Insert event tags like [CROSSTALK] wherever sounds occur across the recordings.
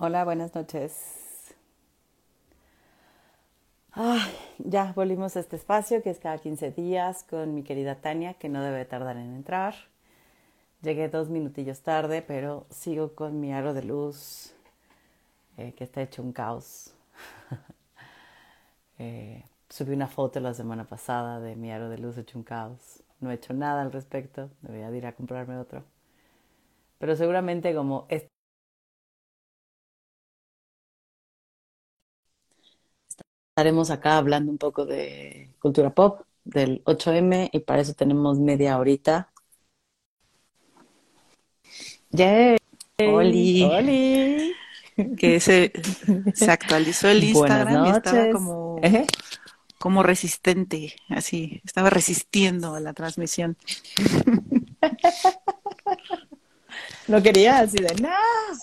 Hola, buenas noches. Ya volvimos a este espacio que es cada 15 días con mi querida Tania, que no debe tardar en entrar. Llegué dos minutillos tarde, pero sigo con mi aro de luz, eh, que está hecho un caos. [LAUGHS] eh, subí una foto la semana pasada de mi aro de luz hecho un caos. No he hecho nada al respecto, debería ir a comprarme otro. Pero seguramente como estaremos acá hablando un poco de cultura pop, del 8M, y para eso tenemos media horita. ¡Yay! ¡Oli! ¡Oli! Que se, se actualizó el Instagram y estaba como, como resistente, así, estaba resistiendo a la transmisión. [LAUGHS] No quería así de, no.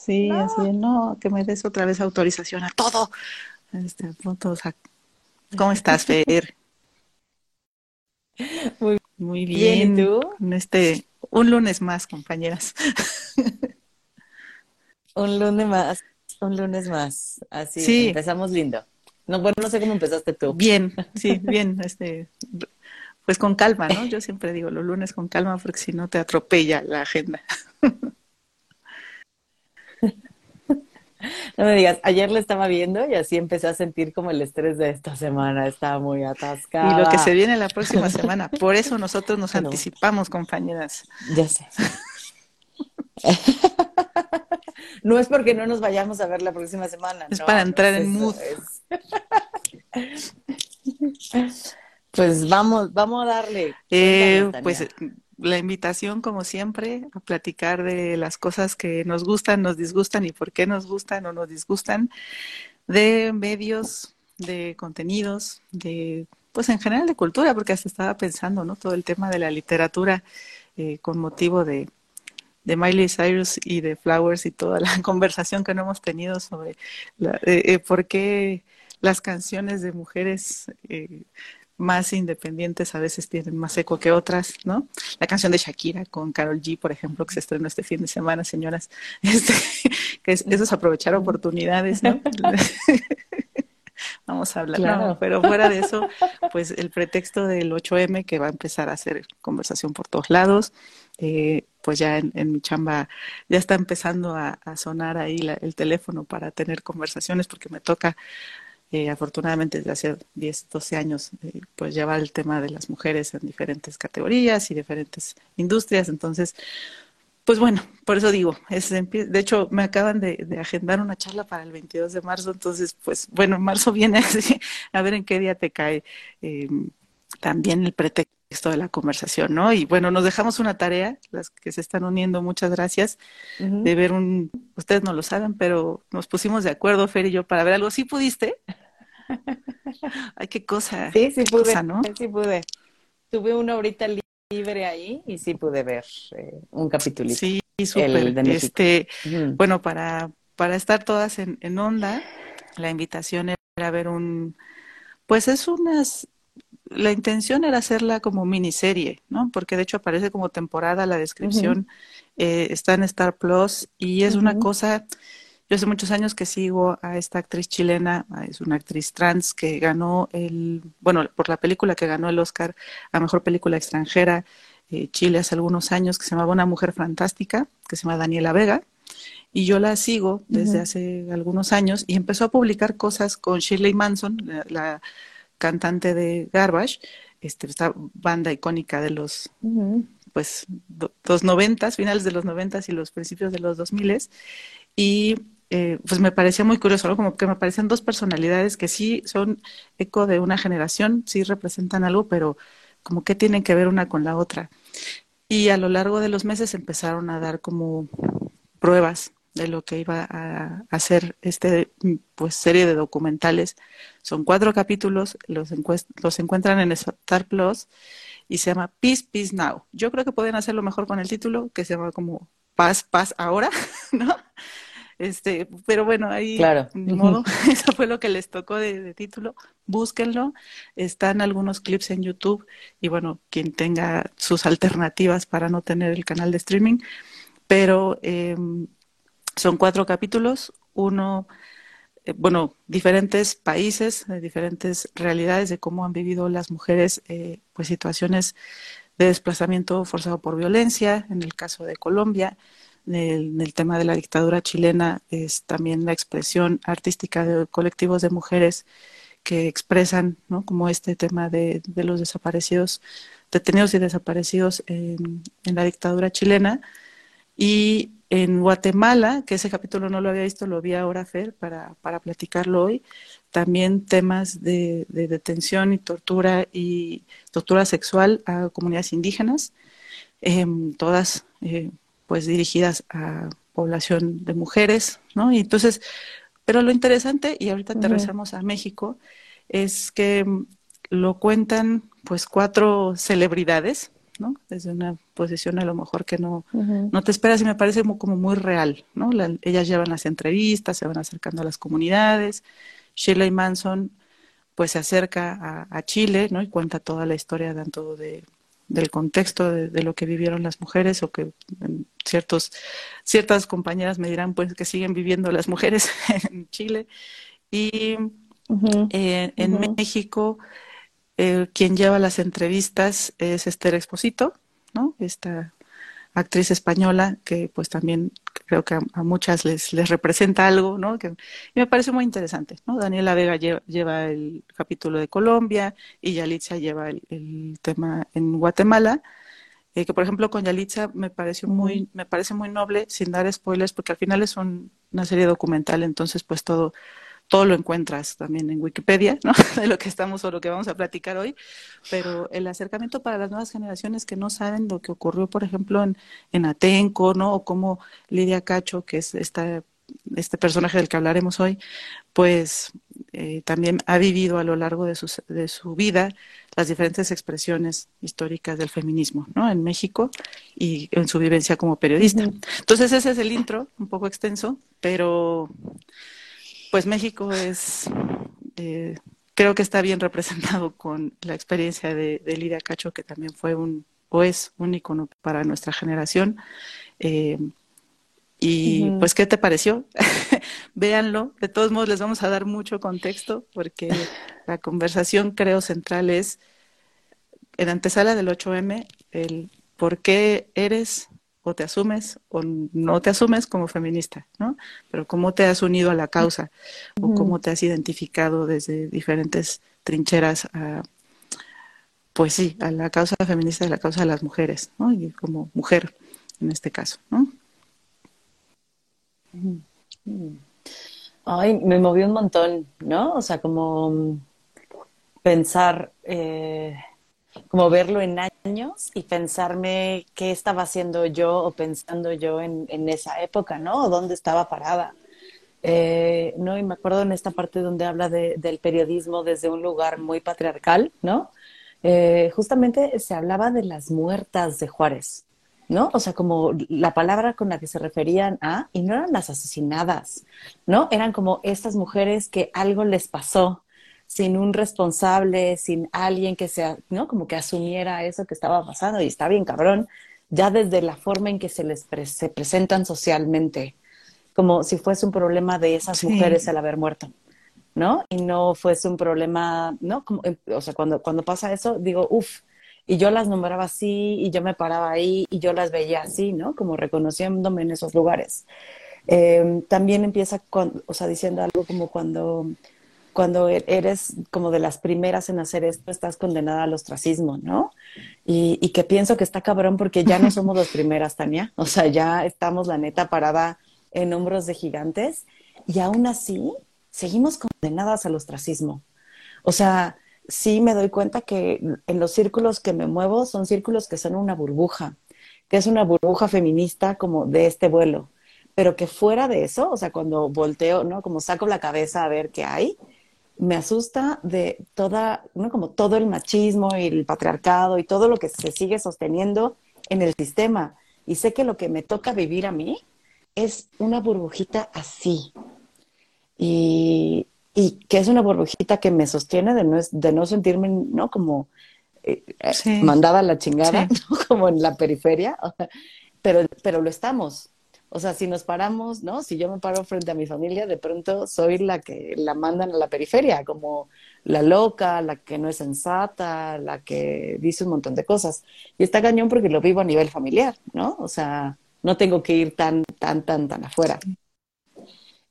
Sí, así de, no, que me des otra vez autorización a todo. Este, ¿Cómo estás, Fer? Muy, Muy bien. bien. ¿Y tú? Este, un lunes más, compañeras. [LAUGHS] Un lunes más, un lunes más. Así Sí. empezamos lindo. No, bueno, no sé cómo empezaste tú. Bien, [LAUGHS] sí, bien. Este, pues con calma, ¿no? Yo siempre digo los lunes con calma porque si no te atropella la agenda. [LAUGHS] [LAUGHS] No me digas, ayer le estaba viendo y así empecé a sentir como el estrés de esta semana. Estaba muy atascada. Y lo que se viene la próxima semana. [LAUGHS] Por eso nosotros nos anticipamos, compañeras. Ya sé. [LAUGHS] No es porque no nos vayamos a ver la próxima semana. Es no, para no entrar es en mood. es- Pues vamos, vamos a darle. Eh, pues. La invitación, como siempre, a platicar de las cosas que nos gustan, nos disgustan y por qué nos gustan o nos disgustan, de medios, de contenidos, de, pues en general de cultura, porque hasta estaba pensando, ¿no? Todo el tema de la literatura eh, con motivo de, de Miley Cyrus y de Flowers y toda la [LAUGHS] conversación que no hemos tenido sobre la- eh, eh, por qué las canciones de mujeres eh, más independientes a veces tienen más eco que otras, ¿no? La canción de Shakira con Carol G, por ejemplo, que se estrenó este fin de semana, señoras, [LAUGHS] este, que es, eso es aprovechar oportunidades, ¿no? [LAUGHS] Vamos a hablar, Claro. no, pero fuera de eso, pues el pretexto del 8M que va a empezar a hacer conversación por todos lados, eh, pues ya en, en mi chamba ya está empezando a, a sonar ahí la- el teléfono para tener conversaciones porque me toca eh, afortunadamente desde hace 10, 12 años, eh, pues llevar el tema de las mujeres en diferentes categorías y diferentes industrias. Entonces, pues bueno, por eso digo, es, de hecho me acaban de, agendar una charla para el 22 de marzo, entonces, pues bueno, en marzo [LAUGHS] viene a ver en qué día te cae eh, también el pretexto de la conversación, ¿no? Y bueno, nos dejamos una tarea, las que se están uniendo, muchas gracias de ver un, ustedes no lo saben, pero nos pusimos de acuerdo, Fer y yo, para ver algo. ¿Sí pudiste? [LAUGHS] Ay, qué cosa, Sí, sí pude, cosa, ¿no? sí pude. Tuve una horita li- libre ahí y sí pude ver eh, un capitulito. Sí, súper. Este, bueno, para, para estar todas en, en onda, la invitación era ver un, pues es unas, la intención era hacerla como miniserie, ¿no? Porque de hecho aparece como temporada, la descripción eh, está en Star Plus y es una cosa, yo hace muchos años que sigo a esta actriz chilena, ah, es una actriz trans que ganó el, bueno, por la película que ganó el Oscar a Mejor Película Extranjera, eh, Chile hace algunos años, que se llamaba Una Mujer Fantástica, que se llama Daniela Vega. Y yo la sigo desde hace algunos años y empezó a publicar cosas con Shirley Manson, la, la cantante de Garbage, este, esta banda icónica de los pues do- los noventas, finales de los noventas y los principios de los dos miles y eh, pues me parecía muy curioso, ¿no? Como que me parecían dos personalidades que sí son eco de una generación, sí representan algo, pero como que tienen que ver una con la otra. Y a lo largo de los meses empezaron a dar como pruebas de lo que iba a hacer este pues serie de documentales. Son cuatro capítulos, los, los encuentran en Star Plus y se llama Peace, Peace Now. Yo creo que pueden hacerlo mejor con el título, que se llama como Paz, Paz ahora, [LAUGHS] ¿no? Este, pero bueno, ahí Claro. ni modo, [LAUGHS] eso fue lo que les tocó de, de título. Búsquenlo, están algunos clips en YouTube y bueno, quien tenga sus alternativas para no tener el canal de streaming, pero eh, son cuatro capítulos, uno, eh, bueno, diferentes países, diferentes realidades de cómo han vivido las mujeres, eh, pues situaciones de desplazamiento forzado por violencia, en el caso de Colombia, en el tema de la dictadura chilena es también la expresión artística de colectivos de mujeres que expresan, ¿no? Como este tema de, de los desaparecidos, detenidos y desaparecidos en, en, la dictadura chilena. Y en Guatemala, que ese capítulo no lo había visto, lo vi ahora, Fer, para, para platicarlo hoy, también temas de, de, detención y tortura y tortura sexual a comunidades indígenas, eh, todas eh, pues dirigidas a población de mujeres, ¿no? Y entonces, pero lo interesante, y ahorita aterrizamos uh -huh. a México, es que mm, lo cuentan pues cuatro celebridades, ¿no? Desde una posición a lo mejor que no, uh -huh. no te esperas y me parece como, como muy real, ¿no? La, ellas llevan las entrevistas, se van acercando a las comunidades. Shirley Manson pues se acerca a, a Chile, ¿no? Y cuenta toda la historia tanto de del contexto de, de, lo que vivieron las mujeres o que ciertos, ciertas compañeras me dirán pues que siguen viviendo las mujeres [LAUGHS] en Chile y uh -huh. eh, en uh -huh. México eh, quien lleva las entrevistas es Esther Exposito, ¿no? Esta actriz española que pues también creo que a, muchas les, les, representa algo, ¿no? Que, y me parece muy interesante, ¿no? Daniela Vega lleva, el capítulo de Colombia y Yalitza lleva el, el tema en Guatemala. Eh, que por ejemplo con Yalitza me pareció muy, me parece muy noble, sin dar spoilers, porque al final es un, una serie documental, entonces pues todo, todo lo encuentras también en Wikipedia, ¿no? [LAUGHS] De lo que estamos o lo que vamos a platicar hoy, pero el acercamiento para las nuevas generaciones que no saben lo que ocurrió, por ejemplo, en, en Atenco, ¿no? O como Lidia Cacho, que es esta, este personaje del que hablaremos hoy, pues eh, también ha vivido a lo largo de su, de su vida las diferentes expresiones históricas del feminismo, ¿no? En México y en su vivencia como periodista. Entonces ese es el intro, un poco extenso, pero pues México es, eh, creo que está bien representado con la experiencia de, de, Lidia Cacho, que también fue un, o es un icono para nuestra generación. Eh, y uh -huh. pues, ¿qué te pareció? [LAUGHS] Véanlo. De todos modos, les vamos a dar mucho contexto porque [LAUGHS] la conversación, creo, central es en antesala del 8M, el por qué eres o te asumes o no te asumes como feminista, ¿no? Pero cómo te has unido a la causa o cómo te has identificado desde diferentes trincheras a, pues sí, a la causa feminista, a la causa de las mujeres, ¿no? Y como mujer en este caso, ¿no? Ay, me movió un montón, ¿no? O sea, como pensar... Eh como verlo en años y pensarme qué estaba haciendo yo o pensando yo en, en esa época, ¿no? O dónde estaba parada. Eh, no, y me acuerdo en esta parte donde habla de, del periodismo desde un lugar muy patriarcal, ¿no? Eh, justamente se hablaba de las muertas de Juárez, ¿no? O sea, como la palabra con la que se referían a, y no eran las asesinadas, ¿no? Eran como estas mujeres que algo les pasó, sin un responsable, sin alguien que sea, ¿no? Como que asumiera eso que estaba pasando y está bien cabrón, ya desde la forma en que se les pre se presentan socialmente, como si fuese un problema de esas sí. mujeres el haber muerto, ¿no? Y no fuese un problema, ¿no? Como, o sea, cuando, cuando pasa eso, digo, uff, y yo las nombraba así, y yo me paraba ahí, y yo las veía así, ¿no? Como reconociéndome en esos lugares. Eh, también empieza, con, o sea, diciendo algo como cuando cuando e-, eres como de las primeras en hacer esto, estás condenada al ostracismo, ¿no? Y, y, que pienso que está cabrón porque ya no somos las primeras, Tania. O sea, ya estamos, la neta, parada en hombros de gigantes y aún así seguimos condenadas al ostracismo. O sea, sí me doy cuenta que en los círculos que me muevo son círculos que son una burbuja, que es una burbuja feminista como de este vuelo. Pero que fuera de eso, o sea, cuando volteo, ¿no? Como saco la cabeza a ver qué hay, me asusta de toda, ¿no? como todo el machismo y el patriarcado y todo lo que se sigue sosteniendo en el sistema. Y sé que lo que me toca vivir a mí es una burbujita así. Y, y que es una burbujita que me sostiene de no, de no sentirme, ¿no? Como eh, sí. mandada a la chingada, sí. [LAUGHS] ¿no? como en la periferia. [LAUGHS] pero, pero lo estamos. O sea, si nos paramos, ¿no? Si yo me paro frente a mi familia, de pronto soy la que la mandan a la periferia, como la loca, la que no es sensata, la que dice un montón de cosas. Y está cañón porque lo vivo a nivel familiar, ¿no? O sea, no tengo que ir tan, tan, tan, tan afuera.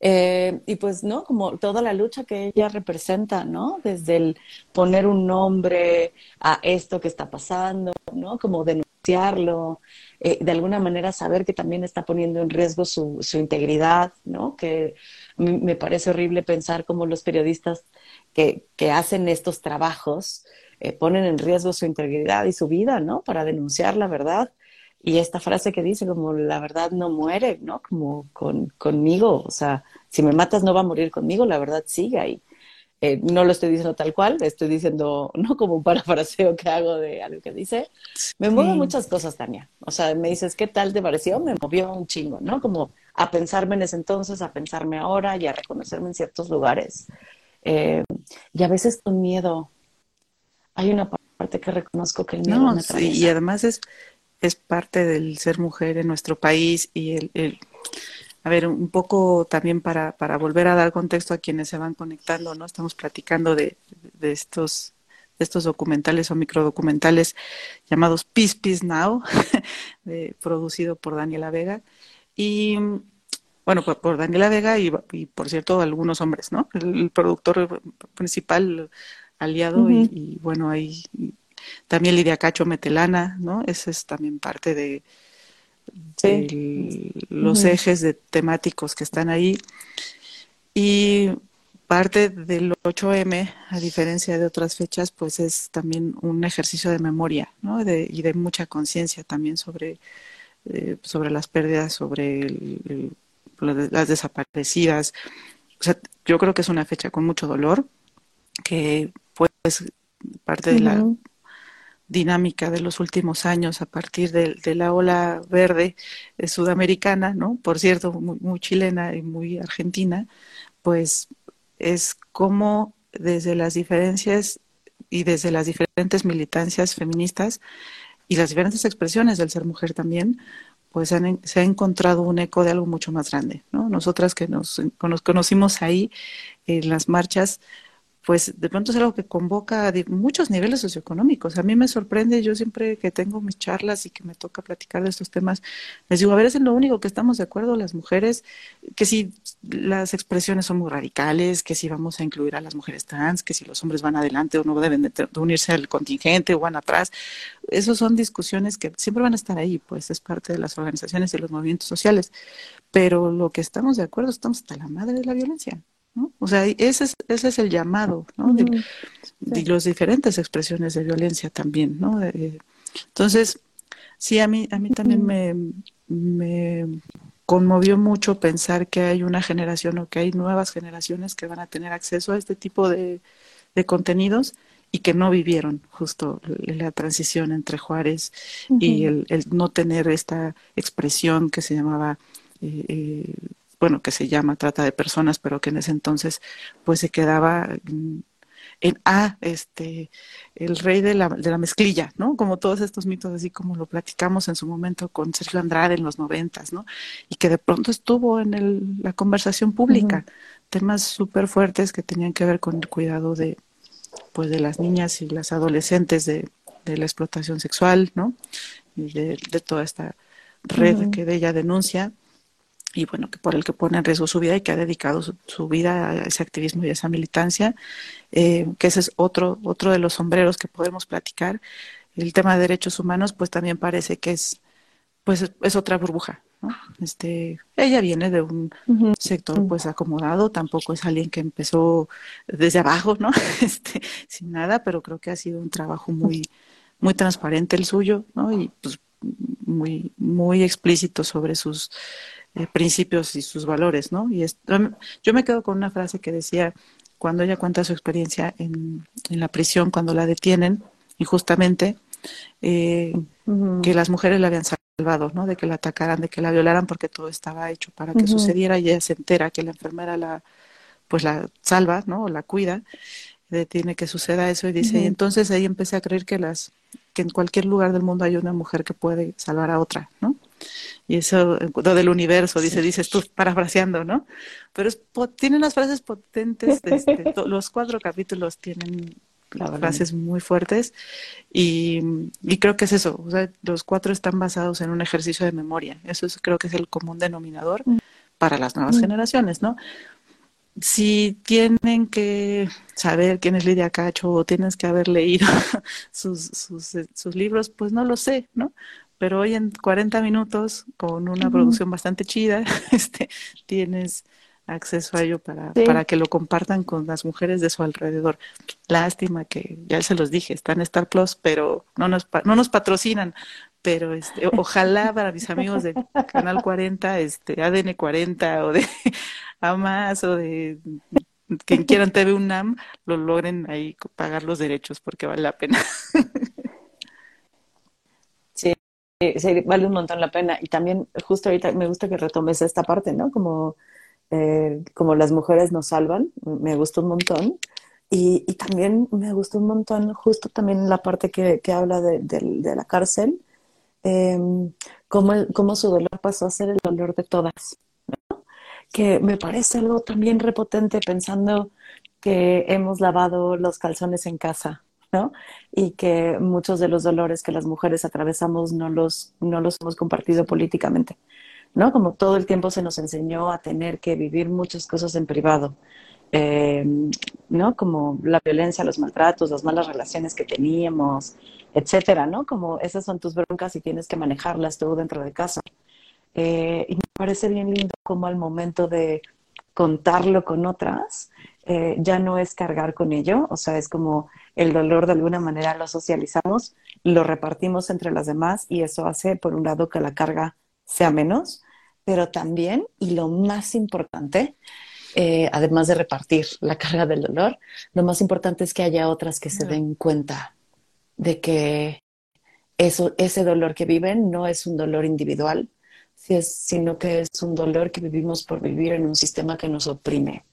Eh, y pues, ¿no? Como toda la lucha que ella representa, ¿no? Desde el poner un nombre a esto que está pasando, ¿no? Como denunciarlo, eh, de alguna manera saber que también está poniendo en riesgo su, integridad, ¿no? Que me parece horrible pensar cómo los periodistas que, que hacen estos trabajos eh, ponen en riesgo su integridad y su vida, ¿no? Para denunciar la verdad. Y esta frase que dice como la verdad no muere, ¿no? Como con, conmigo, o sea, si me matas no va a morir conmigo, la verdad sigue ahí. Eh, no lo estoy diciendo tal cual, estoy diciendo, [LAUGHS] no como un parafraseo que hago de algo que dice. Me mueven muchas cosas, Tania. O sea, me dices, ¿qué tal te pareció? Me movió un chingo, ¿no? Como a pensarme en ese entonces, a pensarme ahora y a reconocerme en ciertos lugares. Eh, y a veces con miedo. Hay una parte que reconozco que el miedo no, me sí, y además es, es parte del ser mujer en nuestro país y el, el a ver, un poco también para, para volver a dar contexto a quienes se van conectando, ¿no? Estamos platicando de, de estos de estos documentales o microdocumentales llamados Peace Peace Now, [LAUGHS] de, producido por Daniela Vega. Y bueno, por, por Daniela Vega y, y, por cierto algunos hombres, ¿no? El, el productor principal aliado uh -huh. y, y, bueno, ahí también Lidia Cacho Metelana, ¿no? Ese es también parte de, de sí. los uh -huh. ejes de temáticos que están ahí. Y parte del 8M, a diferencia de otras fechas, pues es también un ejercicio de memoria, ¿no? De, y de mucha conciencia también sobre, eh, sobre las pérdidas, sobre el, el, las desaparecidas. O sea, yo creo que es una fecha con mucho dolor, que pues parte de la dinámica de los últimos años a partir de, de la ola verde eh, sudamericana, ¿no? Por cierto, muy, chilena y muy argentina, pues es como desde las diferencias y desde las diferentes militancias feministas y las diferentes expresiones del ser mujer también, pues se ha encontrado un eco de algo mucho más grande. ¿no? Nosotras que nos conocimos ahí en las marchas, pues de pronto es algo que convoca a muchos niveles socioeconómicos. A mí me sorprende, yo siempre que tengo mis charlas y que me toca platicar de estos temas, les digo, a ver, es lo único que estamos de acuerdo las mujeres, que si las expresiones son muy radicales, que si vamos a incluir a las mujeres trans, que si los hombres van adelante o no deben de, de unirse al contingente o van atrás, esas son discusiones que siempre van a estar ahí, pues es parte de las organizaciones y los movimientos sociales. Pero lo que estamos de acuerdo, estamos hasta la madre de la violencia. ¿No? O sea, ese es, ese es el llamado, ¿no? De, de las diferentes expresiones de violencia también, ¿no? De, entonces, sí, a mí, a mí también me, me conmovió mucho pensar que hay una generación o que hay nuevas generaciones que van a tener acceso a este tipo de, de contenidos y que no vivieron justo la transición entre Juárez uh -huh. y el, el, no tener esta expresión que se llamaba eh, eh, bueno, que se llama trata de personas, pero que en ese entonces pues se quedaba en, en ah, este, el rey de la, de la mezclilla, ¿no? Como todos estos mitos, así como lo platicamos en su momento con Sergio Andrade en los noventas, ¿no? Y que de pronto estuvo en el, la conversación pública, uh -huh. temas súper fuertes que tenían que ver con el cuidado de, pues, de las niñas y las adolescentes de, de la explotación sexual, ¿no? Y de, de toda esta red uh -huh. que de ella denuncia y bueno, que por el que pone en riesgo su vida y que ha dedicado su, su vida a ese activismo y a esa militancia, eh, que ese es otro, otro de los sombreros que podemos platicar. El tema de derechos humanos, pues también parece que es, pues es, otra burbuja, ¿no? Este, ella viene de un uh -huh. sector pues acomodado, tampoco es alguien que empezó desde abajo, ¿no? [LAUGHS] Este, sin nada, pero creo que ha sido un trabajo muy, muy transparente el suyo, ¿no? Y pues muy, muy explícito sobre sus eh, principios y sus valores, ¿no? Y es, yo me quedo con una frase que decía cuando ella cuenta su experiencia en, en la prisión, cuando la detienen injustamente, eh, uh -huh. que las mujeres la habían salvado, ¿no? De que la atacaran, de que la violaran, porque todo estaba hecho para que uh -huh. sucediera y ella se entera que la enfermera la, pues la salva, ¿no? O la cuida, detiene que suceda eso y dice, uh -huh. y entonces ahí empecé a creer que las, que en cualquier lugar del mundo hay una mujer que puede salvar a otra, ¿no? Y eso, lo del universo, dice, dices tú, parafraseando, ¿no? Pero es, tiene unas frases potentes, este, [LAUGHS] los cuatro capítulos tienen frases muy fuertes y, y, creo que es eso, o sea, los cuatro están basados en un ejercicio de memoria, eso es, creo que es el común denominador mm. para las nuevas mm. generaciones, ¿no? si tienen que saber quién es Lidia Cacho o tienes que haber leído [LAUGHS] sus, sus, eh, sus, libros, pues no lo sé, ¿no? Pero hoy en 40 minutos, con una producción bastante chida, [LAUGHS] este, tienes acceso a ello para, para que lo compartan con las mujeres de su alrededor. Lástima que, ya se los dije, están en Star Plus, pero no nos, no nos patrocinan, pero este, ojalá para mis amigos de Canal 40, este, ADN 40 o de [LAUGHS] a más o de quien quieran TV UNAM lo logren ahí pagar los derechos porque vale la pena. [LAUGHS] Sí, vale un montón la pena. Y también justo ahorita me gusta que retomes esta parte, ¿no? Como, eh, como las mujeres nos salvan, me gustó un montón. Y, también me gustó un montón justo también la parte que, que habla de, la cárcel, eh, cómo, cómo su dolor pasó a ser el dolor de todas que me parece algo también repotente pensando que hemos lavado los calzones en casa, ¿no? Y que muchos de los dolores que las mujeres atravesamos no los, no los hemos compartido políticamente, ¿no? Como todo el tiempo se nos enseñó a tener que vivir muchas cosas en privado, eh, ¿no? Como la violencia, los maltratos, las malas relaciones que teníamos, etcétera, ¿no? Como esas son tus broncas y tienes que manejarlas tú dentro de casa. Eh, y me parece bien lindo como al momento de contarlo con otras, eh, ya no es cargar con ello, o sea, es como el dolor de alguna manera lo socializamos, lo repartimos entre las demás y eso hace, por un lado, que la carga sea menos, pero también, y lo más importante, eh, además de repartir la carga del dolor, lo más importante es que haya otras que se den cuenta de que eso, ese dolor que viven no es un dolor individual, sino que es un dolor que vivimos por vivir en un sistema que nos oprime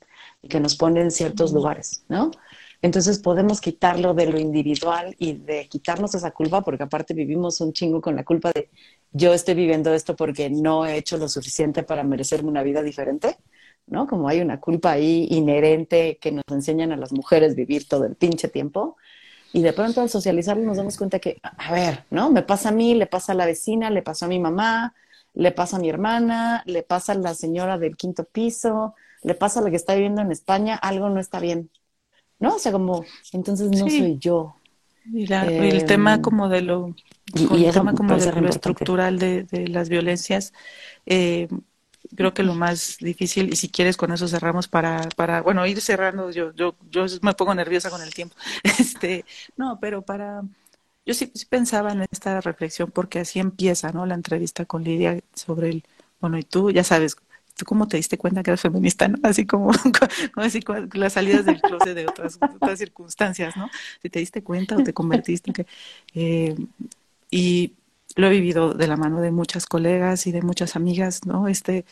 y que nos pone en ciertos lugares, ¿no? Entonces podemos quitarlo de lo individual y de quitarnos esa culpa, porque aparte vivimos un chingo con la culpa de yo estoy viviendo esto porque no he hecho lo suficiente para merecerme una vida diferente, ¿no? Como hay una culpa ahí inherente que nos enseñan a las mujeres vivir todo el pinche tiempo. Y de pronto al socializarlo nos damos cuenta que, a ver, ¿no? Me pasa a mí, le pasa a la vecina, le pasó a mi mamá, le pasa a mi hermana, le pasa a la señora del quinto piso, le pasa a la que está viviendo en España, algo no está bien. ¿No? O sea, como, entonces no soy yo. Y, el tema em, como de lo, y, el tema como de lo estructural de, de, las violencias, eh, creo que lo más difícil, y si quieres con eso cerramos para, para bueno, ir cerrando, yo, yo, yo me pongo nerviosa con el tiempo. [LAUGHS] Este, no, pero para yo sí, pensaba en esta reflexión porque así empieza, ¿no? La entrevista con Lidia sobre el, bueno, y tú ya sabes, ¿tú cómo te diste cuenta que eras feminista, no? Así como, [LAUGHS] como así, las salidas del closet de otras, circunstancias, ¿no? Si te diste cuenta o te convertiste, eh, y lo he vivido de la mano de muchas colegas y de muchas amigas, ¿no? Este,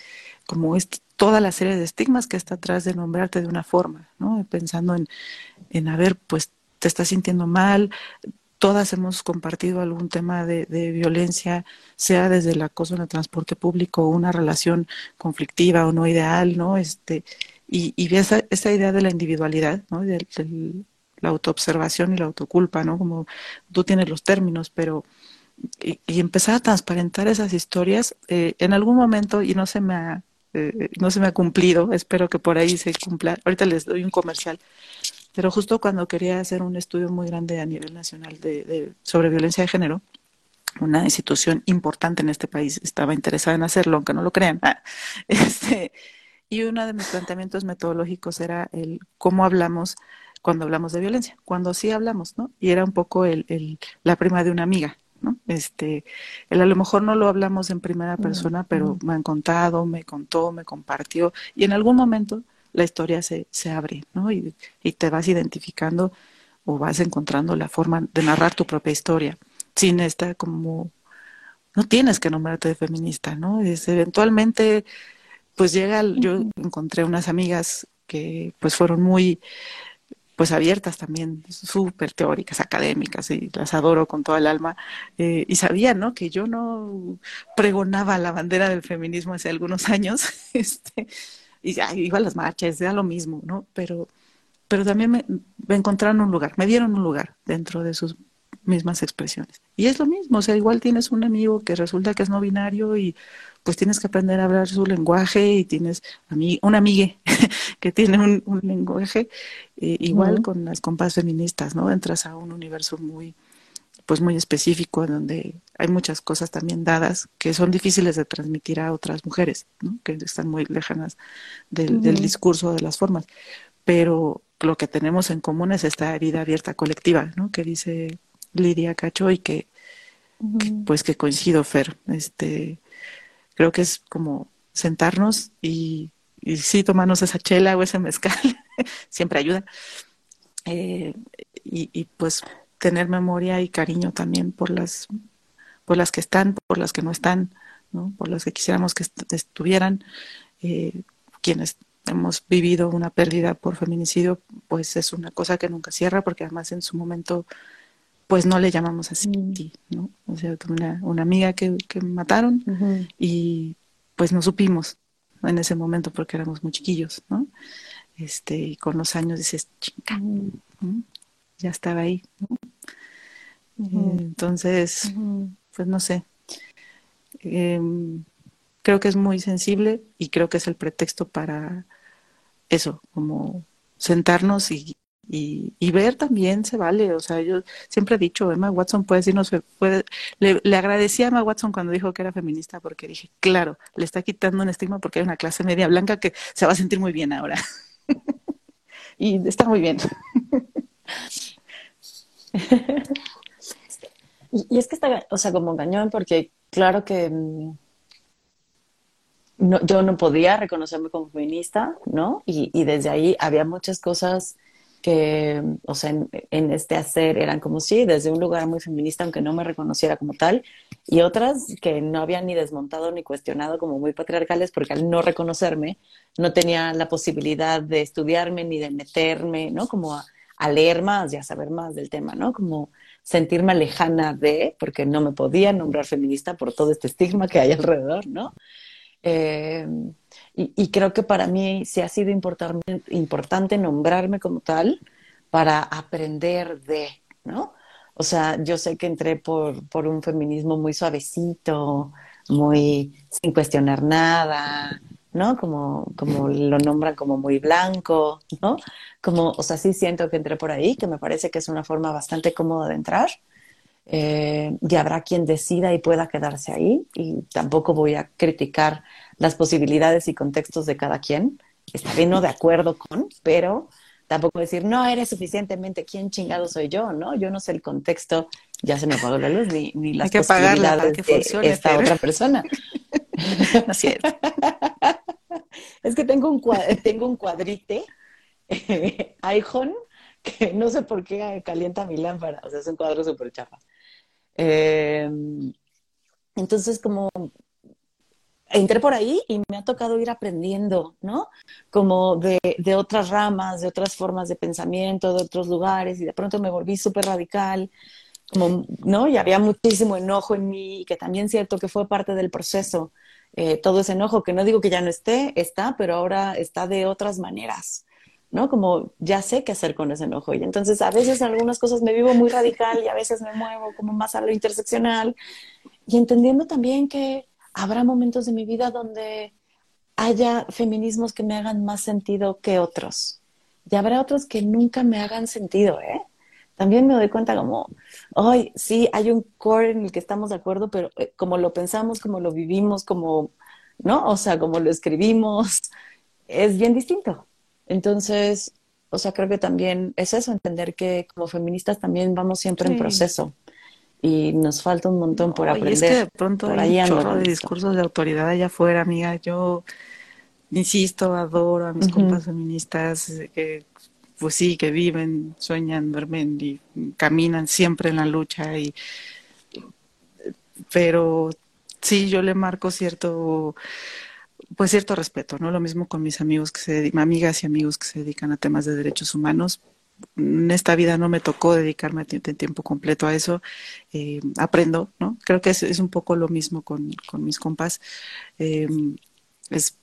como este, toda la serie de estigmas que está atrás de nombrarte de una forma, ¿no? Pensando en, en a ver, pues te estás sintiendo mal, todas hemos compartido algún tema de, violencia, sea desde el acoso en el transporte público o una relación conflictiva o no ideal, ¿no? Este, y, y esa, esa idea de la individualidad, ¿no? De, la autoobservación y la autoculpa, ¿no? Como tú tienes los términos, pero y, empezar a transparentar esas historias eh, en algún momento y no se me ha eh, no se me ha cumplido, espero que por ahí se cumpla. Ahorita les doy un comercial pero justo cuando quería hacer un estudio muy grande a nivel nacional de, sobre violencia de género, una institución importante en este país estaba interesada en hacerlo, aunque no lo crean. [LAUGHS] Este, y uno de mis planteamientos metodológicos era el cómo hablamos cuando hablamos de violencia, cuando sí hablamos, ¿no? Y era un poco el, el, la prima de una amiga, ¿no? Este, él a lo mejor no lo hablamos en primera persona, pero me han contado, me contó, me compartió, y en algún momento la historia se, se abre, ¿no? Y, y, te vas identificando o vas encontrando la forma de narrar tu propia historia, sin esta como, no tienes que nombrarte de feminista, ¿no? Es eventualmente, pues llega, yo encontré unas amigas que pues fueron muy, pues abiertas también, súper teóricas, académicas, y las adoro con toda el alma, eh, y sabían, ¿no? Que yo no pregonaba la bandera del feminismo hace algunos [LAUGHS] años, este, y ya, iba a las marchas, era lo mismo, ¿no? Pero, pero también me, me encontraron un lugar, me dieron un lugar dentro de sus mismas expresiones. Y es lo mismo, o sea, igual tienes un amigo que resulta que es no binario y pues tienes que aprender a hablar su lenguaje y tienes a mí, una amiga [LAUGHS] que tiene un, lenguaje eh, igual con las compas feministas, ¿no? Entras a un universo muy, pues muy específico en donde hay muchas cosas también dadas que son difíciles de transmitir a otras mujeres, ¿no? Que están muy lejanas del, del discurso, de las formas. Pero lo que tenemos en común es esta herida abierta colectiva, ¿no? Que dice Lidia Cacho y que, pues que coincido, Fer. Este, creo que es como sentarnos y, y sí tomarnos esa chela o ese mezcal, [LAUGHS] siempre ayuda. Eh, y, y, pues tener memoria y cariño también por las, por las que están, por las que no están, ¿no? por las que quisiéramos que estuvieran. Eh, quienes hemos vivido una pérdida por feminicidio, pues es una cosa que nunca cierra, porque además en su momento pues no le llamamos así, mm. ¿no? O sea, una, una amiga que, que mataron y pues no supimos en ese momento porque éramos muy chiquillos, ¿no? Este, y con los años dices, chinga, ya estaba ahí, ¿no? Entonces, pues no sé. Em, creo que es muy sensible y creo que es el pretexto para eso, como sentarnos y, y, y, ver también se vale. O sea, yo siempre he dicho, Emma Watson puede decirnos, puede, le, le agradecí a Emma Watson cuando dijo que era feminista porque dije, claro, le está quitando un estigma porque hay una clase media blanca que se va a sentir muy bien ahora. [LAUGHS] y está muy bien. [LAUGHS] y, es que está, o sea, como cañón porque claro que mm, no, yo no podía reconocerme como feminista, ¿no? Y, y desde ahí había muchas cosas que, o sea, en, este hacer eran como sí, desde un lugar muy feminista, aunque no me reconociera como tal, y otras que no habían ni desmontado ni cuestionado como muy patriarcales, porque al no reconocerme, no tenía la posibilidad de estudiarme ni de meterme, ¿no? Como a, a leer más y a saber más del tema, ¿no? Como sentirme lejana de, porque no me podía nombrar feminista por todo este estigma que hay alrededor, ¿no? Eh, y, creo que para mí sí ha sido importante, importante nombrarme como tal para aprender de, ¿no? O sea, yo sé que entré por, por un feminismo muy suavecito, muy sin cuestionar nada, ¿no? Como, como lo nombran como muy blanco, ¿no? Como, o sea, sí siento que entré por ahí, que me parece que es una forma bastante cómoda de entrar. Eh, y habrá quien decida y pueda quedarse ahí, y tampoco voy a criticar las posibilidades y contextos de cada quien. Estaré no de acuerdo con, pero tampoco decir, no, eres suficientemente, ¿quién chingado soy yo? ¿No? Yo no sé el contexto, ya se me apagó la luz, ni, ni las posibilidades que de esta otra persona. [LAUGHS] Así es. [LAUGHS] [LAUGHS] es que tengo un, tengo un cuadrite, eh, [LAUGHS] que no sé por qué calienta mi lámpara, o sea, es un cuadro súper chafa. Eh, entonces, como entré por ahí y me ha tocado ir aprendiendo, ¿no? Como de, de, otras ramas, de otras formas de pensamiento, de otros lugares, y de pronto me volví súper radical, ¿no? Y había muchísimo enojo en mí, que también cierto que fue parte del proceso, eh, todo ese enojo, que no digo que ya no esté, está, pero ahora está de otras maneras, ¿no? Como ya sé qué hacer con ese enojo. Y entonces a veces en algunas cosas me vivo muy radical y a veces me muevo como más a lo interseccional, y entendiendo también que habrá momentos de mi vida donde haya feminismos que me hagan más sentido que otros. Y habrá otros que nunca me hagan sentido, ¿eh? También me doy cuenta como, hoy sí, hay un core en el que estamos de acuerdo, pero eh, como lo pensamos, como lo vivimos, como, ¿no? O sea, como lo escribimos, es bien distinto. Entonces, o sea, creo que también es eso, entender que como feministas también vamos siempre sí. en proceso y nos falta un montón por aprender. Y es que de pronto por hay un chorro de discursos de autoridad allá afuera, amiga. Yo insisto, adoro a mis uh -huh. compas feministas que, pues sí, que viven, sueñan, duermen y caminan siempre en la lucha. y Pero sí, yo le marco cierto pues cierto respeto, ¿no? Lo mismo con mis amigos que se amigas y amigos que se dedican a temas de derechos humanos, en esta vida no me tocó dedicarme de tiempo completo a eso, eh, aprendo, ¿no? Creo que es, es, un poco lo mismo con, con mis compas. Eh, es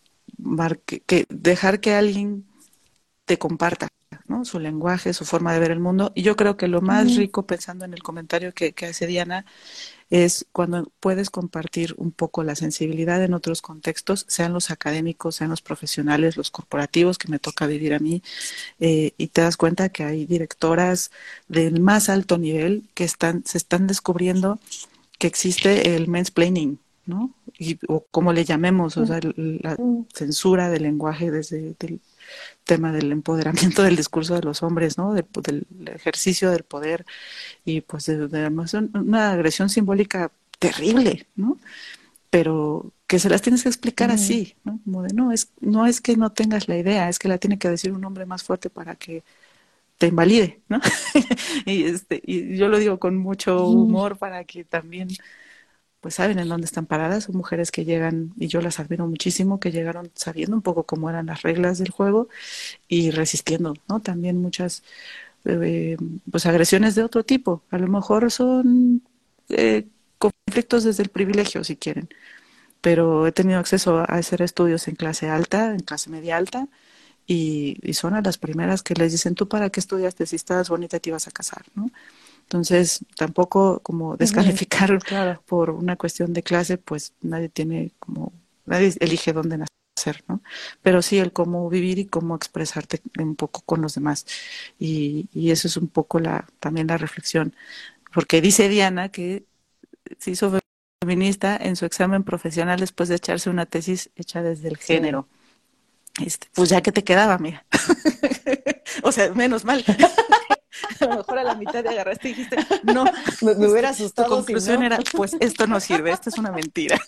que, dejar que alguien te comparta, ¿no? Su lenguaje, su forma de ver el mundo. Y yo creo que lo más rico, pensando en el comentario que, que hace Diana, es cuando puedes compartir un poco la sensibilidad en otros contextos, sean los académicos, sean los profesionales, los corporativos que me toca vivir a mí, eh, y te das cuenta que hay directoras del más alto nivel que están, se están descubriendo que existe el mansplaining, ¿no? Y, o como le llamemos, o sea, la censura del lenguaje desde el tema del empoderamiento del discurso de los hombres, ¿no? Del, ejercicio del poder y pues de, una agresión simbólica terrible, ¿no? Pero que se las tienes que explicar así, ¿no? Como de, no, es, no es que no tengas la idea, es que la tiene que decir un hombre más fuerte para que te invalide, ¿no? [LAUGHS] y, este, y yo lo digo con mucho humor para que también pues saben en dónde están paradas, son mujeres que llegan, y yo las admiro muchísimo, que llegaron sabiendo un poco cómo eran las reglas del juego y resistiendo, ¿no? También muchas eh, pues agresiones de otro tipo, a lo mejor son eh, conflictos desde el privilegio, si quieren, pero he tenido acceso a hacer estudios en clase alta, en clase media alta, y, son a las primeras que les dicen, ¿tú para qué estudiaste si estás bonita y te ibas a casar, ¿no? Entonces, tampoco como descalificar [LAUGHS] por una cuestión de clase, pues nadie tiene como, nadie elige dónde nacer, ¿no? Pero sí el cómo vivir y cómo expresarte un poco con los demás. Y, y eso es un poco la, también la reflexión. Porque dice Diana que se hizo feminista en su examen profesional después de echarse una tesis hecha desde el género. Este, pues ya que te quedaba, mira. [LAUGHS] o sea, menos mal. [LAUGHS] [LAUGHS] a lo mejor a la mitad te agarraste y dijiste, no, [LAUGHS] me, hubiera asustado. Tu conclusión era, pues esto no sirve, esto es una mentira.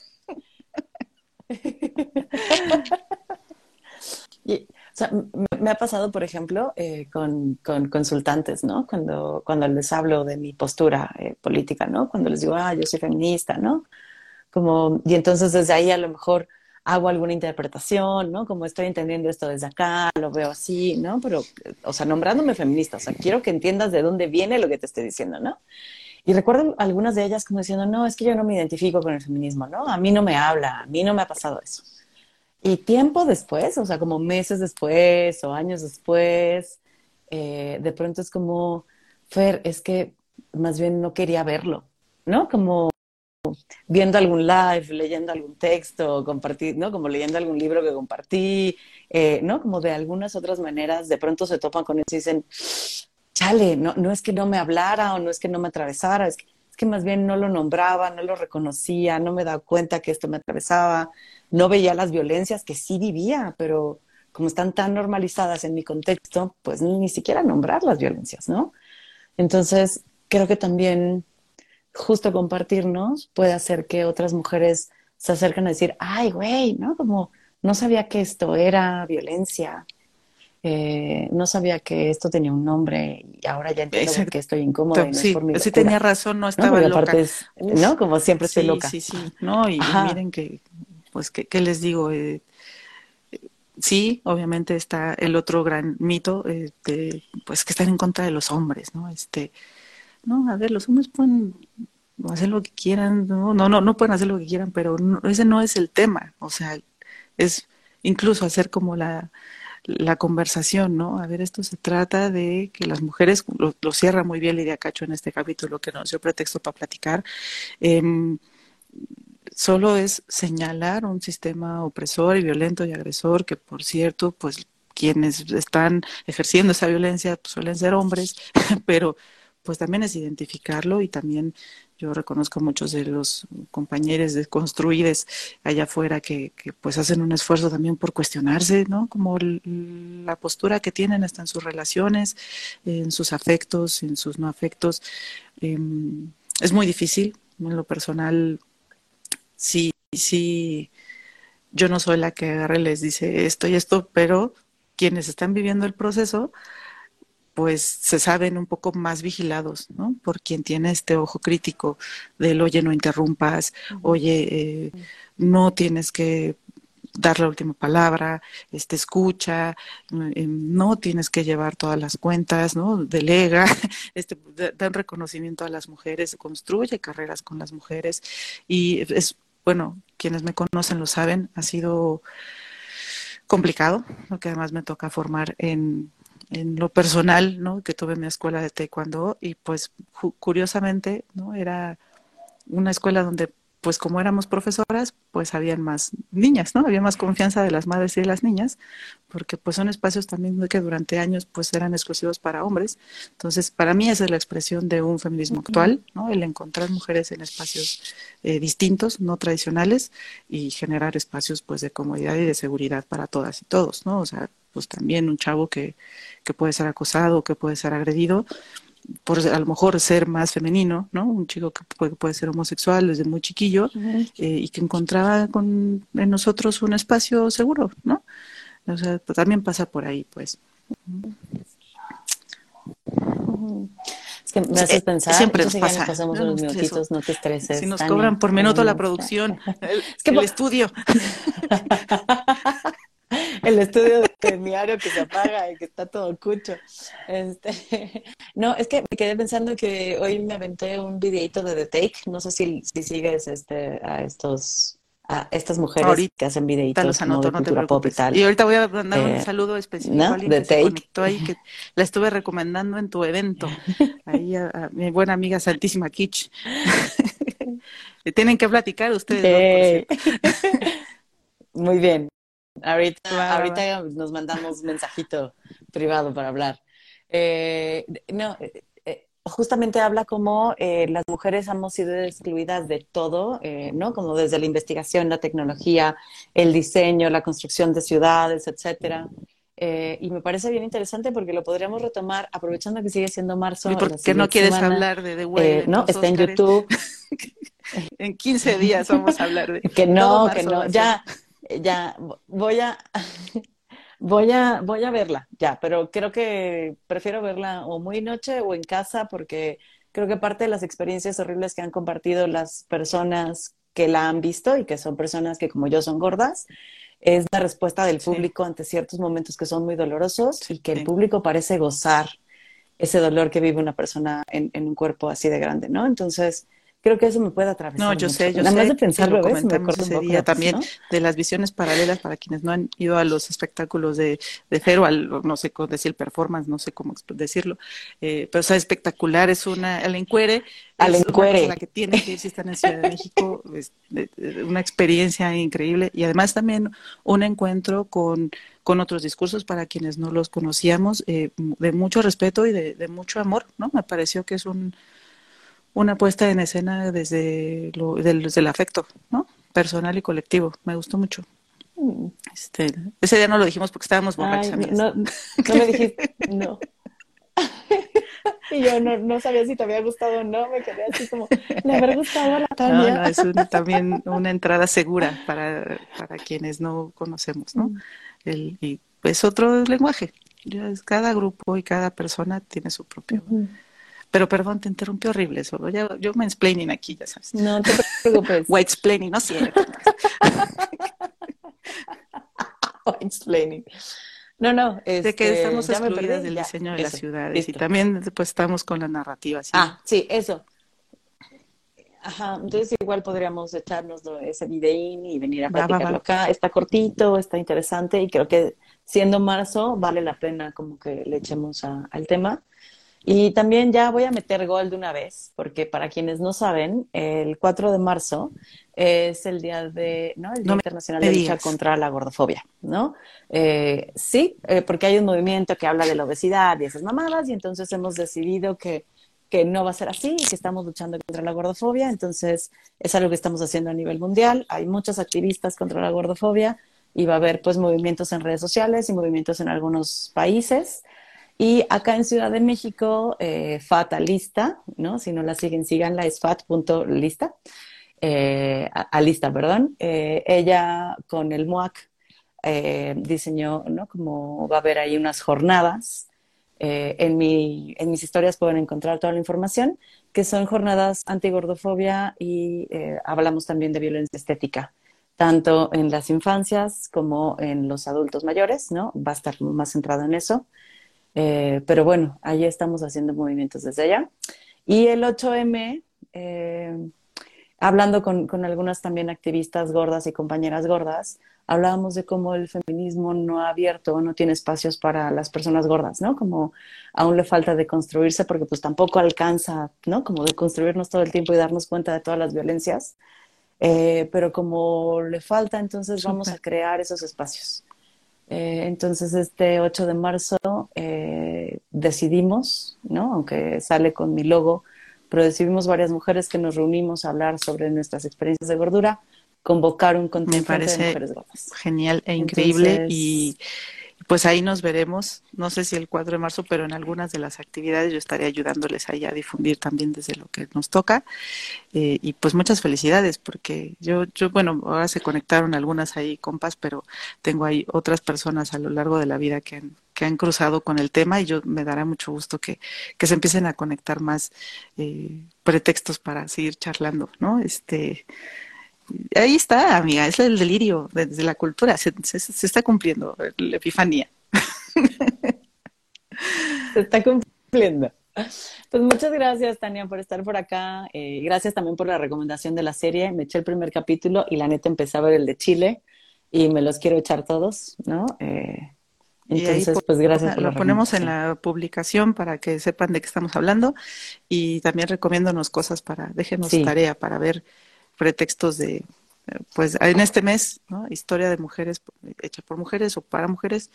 [LAUGHS] Y, o sea, me, ha pasado, por ejemplo, eh, con, con, consultantes, ¿no? Cuando, cuando les hablo de mi postura eh, política, ¿no? Cuando les digo, ah, yo soy feminista, ¿no? Como, y entonces desde ahí a lo mejor hago alguna interpretación, ¿no? Como estoy entendiendo esto desde acá, lo veo así, ¿no? Pero, o sea, nombrándome feminista, o sea, quiero que entiendas de dónde viene lo que te estoy diciendo, ¿no? Y recuerdo algunas de ellas como diciendo, no, es que yo no me identifico con el feminismo, ¿no? A mí no me habla, a mí no me ha pasado eso. Y tiempo después, o sea, como meses después o años después, eh, de pronto es como, Fer, es que más bien no quería verlo, ¿no? Como viendo algún live, leyendo algún texto, compartir, ¿no? Como leyendo algún libro que compartí, eh, ¿no? Como de algunas otras maneras, de pronto se topan con eso y dicen, chale, no, no es que no me hablara o no es que no me atravesara, es que, es que más bien no lo nombraba, no lo reconocía, no me daba cuenta que esto me atravesaba, no veía las violencias que sí vivía, pero como están tan normalizadas en mi contexto, pues ni siquiera nombrar las violencias, ¿no? Entonces, creo que también justo compartirnos puede hacer que otras mujeres se acerquen a decir, ay, güey, ¿no? Como no sabía que esto era violencia, eh, no sabía que esto tenía un nombre y ahora ya entiendo que estoy incómoda y no sí, es por mi sí tenía razón, no estaba ¿no? loca. ¿no? Como siempre estoy sí, loca. Sí, sí, no, y, miren que, pues, ¿qué, les digo? Eh, sí, obviamente está el otro gran mito, eh, de, pues, que están en contra de los hombres, ¿no? Este, no, a ver, los hombres pueden hacer lo que quieran, no, no, no, no pueden hacer lo que quieran, pero ese no es el tema, o sea, es incluso hacer como la, la conversación, ¿no? A ver, esto se trata de que las mujeres, lo, cierra muy bien Lidia Cacho en este capítulo que nos dio pretexto para platicar, eh, solo es señalar un sistema opresor y violento y agresor que, por cierto, pues quienes están ejerciendo esa violencia pues, suelen ser hombres, [LAUGHS] pero pues también es identificarlo y también yo reconozco a muchos de los compañeros de construides allá afuera que, pues hacen un esfuerzo también por cuestionarse, ¿no? Como la postura que tienen hasta en sus relaciones, en sus afectos, en sus no afectos. Eh, es muy difícil, en lo personal, sí, sí, yo no soy la que agarre y les dice esto y esto, pero quienes están viviendo el proceso, pues se saben un poco más vigilados, ¿no? Por quien tiene este ojo crítico del, oye, no interrumpas, oye, eh, no tienes que dar la última palabra, este, escucha, mm, no tienes que llevar todas las cuentas, ¿no? Delega, [LAUGHS] este, dan reconocimiento a las mujeres, construye carreras con las mujeres y es, bueno, quienes me conocen lo saben, ha sido complicado, porque además me toca formar en, en lo personal, ¿no? Que tuve mi escuela de taekwondo y pues curiosamente, ¿no? Era una escuela donde pues como éramos profesoras, pues habían más niñas, ¿no? Había más confianza de las madres y de las niñas, porque pues son espacios también que durante años pues eran exclusivos para hombres. Entonces, para mí esa es la expresión de un feminismo actual, ¿no? El encontrar mujeres en espacios eh, distintos, no tradicionales, y generar espacios pues de comodidad y de seguridad para todas y todos, ¿no? O sea, pues también un chavo que, que puede ser acosado, que puede ser agredido, por a lo mejor ser más femenino, ¿no? Un chico que puede, puede ser homosexual desde muy chiquillo eh, y que encontraba con, en nosotros un espacio seguro, ¿no? O sea, pues, también pasa por ahí, pues. Es que me haces pensar, siempre nos pasa. pasamos unos minutitos, no te estreses. Si nos cobran por minuto la producción, [LAUGHS] el, es que el estudio. [LAUGHS] el estudio de mi diario que se apaga y que está todo cucho. Este, [LAUGHS] no, es que me quedé pensando que hoy me aventé un videito de The Take. No sé si, si sigues este, a estos a estas mujeres que hacen videitos los anoto, no te y, ahorita voy a mandar un eh, saludo específico a alguien que se conectó ahí, que [LAUGHS] la estuve recomendando en tu evento. Ahí a, mi buena amiga Santísima Kitsch. [LAUGHS] Tienen que platicar ustedes. Muy bien. Ahorita, ahorita nos mandamos mensajito privado para hablar. Eh, no, eh, eh, justamente habla como las mujeres hemos sido excluidas de todo, ¿no? Como desde la investigación, la tecnología, el diseño, la construcción de ciudades, etcétera. y me parece bien interesante porque lo podríamos retomar aprovechando que sigue siendo marzo. ¿Y por qué no quieres hablar de The no, está en YouTube. [LAUGHS] en 15 días vamos a hablar de. Que no, que no, ya ya voy a [LAUGHS] voy a voy a verla ya pero creo que prefiero verla o muy noche o en casa porque creo que parte de las experiencias horribles que han compartido las personas que la han visto y que son personas que como yo son gordas es la respuesta del público ante ciertos momentos que son muy dolorosos y que el público parece gozar ese dolor que vive una persona en, en un cuerpo así de grande, ¿no? Entonces, creo que eso me puede atravesar. No, yo sé, yo Nada sé. más de pensarlo, ¿ves? Me ese día también de las visiones paralelas para quienes no han ido a los espectáculos de, de Fero, al, no sé cómo decir performance, no sé cómo decirlo, eh, pero o sea, espectacular, es una, el encuere, al encuere. la que tiene que ir si están en Ciudad de México, [LAUGHS] es una experiencia increíble y además también un encuentro con, con otros discursos para quienes no los conocíamos, eh, de mucho respeto y de, de mucho amor, ¿no? Me pareció que es un una puesta en escena desde, lo, desde el afecto, ¿no? Personal y colectivo. Me gustó mucho. Este, ese día no lo dijimos porque estábamos borrachos. No, no me dijiste, no. [LAUGHS] y yo no, no, sabía si te había gustado o no, me quedé así como, ¿le habrá gustado a la Tania? No, no, es también una entrada segura para, para quienes no conocemos, ¿no? Mm. El, y pues otro lenguaje. Cada grupo y cada persona tiene su propio. Pero perdón, te interrumpí horrible solo. Ya, yo me explaining aquí, ya sabes. No te preocupes. [LAUGHS] White explaining, no cierto. [LAUGHS] White explaining. No, no. Este, de que estamos excluidas del diseño de las ciudades y también pues estamos con la narrativa. ¿sí? Ah, sí, eso. Ajá, entonces igual podríamos echarnos ese videín y venir a platicarlo acá. Está cortito, está interesante y creo que siendo marzo vale la pena como que le echemos al tema. Y también ya voy a meter gol de una vez, porque para quienes no saben, el 4 de marzo es el día de, ¿no? El Día Internacional de Lucha contra la Gordofobia, ¿no? Eh, sí, eh, porque hay un movimiento que habla de la obesidad y esas mamadas, y entonces hemos decidido que, que no va a ser así, que estamos luchando contra la gordofobia, entonces es algo que estamos haciendo a nivel mundial. Hay muchos activistas contra la gordofobia y va a haber pues movimientos en redes sociales y movimientos en algunos países. Y acá en Ciudad de México, eh, Fatalista, ¿no? Si no la siguen, síganla, es fat.lista, eh, a, lista, perdón. Eh, ella con el MOAC eh, diseñó, ¿no? Como va a haber ahí unas jornadas. en, mi, en mis historias pueden encontrar toda la información, que son jornadas antigordofobia y hablamos también de violencia estética tanto en las infancias como en los adultos mayores, ¿no? Va a estar más centrado en eso. Eh, pero bueno, ahí estamos haciendo movimientos desde allá. Y el 8M, eh, hablando con, con, algunas también activistas gordas y compañeras gordas, hablábamos de cómo el feminismo no ha abierto, no tiene espacios para las personas gordas, ¿no? Como aún le falta de construirse porque pues tampoco alcanza, ¿no? Como de construirnos todo el tiempo y darnos cuenta de todas las violencias. Eh, pero como le falta, entonces vamos a crear esos espacios. Eh, entonces, este 8 de marzo eh, decidimos, ¿no? Aunque sale con mi logo, pero decidimos varias mujeres que nos reunimos a hablar sobre nuestras experiencias de gordura, convocar un contingente de mujeres gordas. Genial e increíble y pues ahí nos veremos, no sé si el 4 de marzo, pero en algunas de las actividades yo estaré ayudándoles ahí a difundir también desde lo que nos toca. Eh, y pues muchas felicidades, porque yo, yo, bueno, ahora se conectaron algunas ahí compas, pero tengo ahí otras personas a lo largo de la vida que han, que han cruzado con el tema y yo me dará mucho gusto que, que se empiecen a conectar más eh, pretextos para seguir charlando, ¿no? Este, ahí está, amiga, es el delirio desde la cultura, se, está cumpliendo la epifanía. [LAUGHS] Se está cumpliendo. Pues muchas gracias, Tania, por estar por acá. Eh, gracias también por la recomendación de la serie. Me eché el primer capítulo y la neta empecé a ver el de Chile y me los quiero echar todos, ¿no? Eh, entonces, pues gracias. Por lo ponemos en la publicación para que sepan de qué estamos hablando y también recomiéndonos cosas para, déjenos tarea para ver pretextos de, pues en este mes, ¿no? Historia de mujeres hecha por mujeres o para mujeres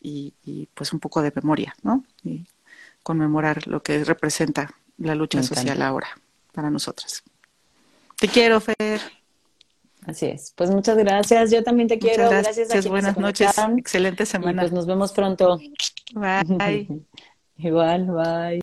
y, pues un poco de memoria, ¿no? Y conmemorar lo que representa la lucha social ahora para nosotras. Te quiero, Fer. Así es. Pues muchas gracias. Yo también te quiero. gracias. gracias buenas noches. Excelente semana. pues nos vemos pronto. Bye. [LAUGHS] Igual, bye.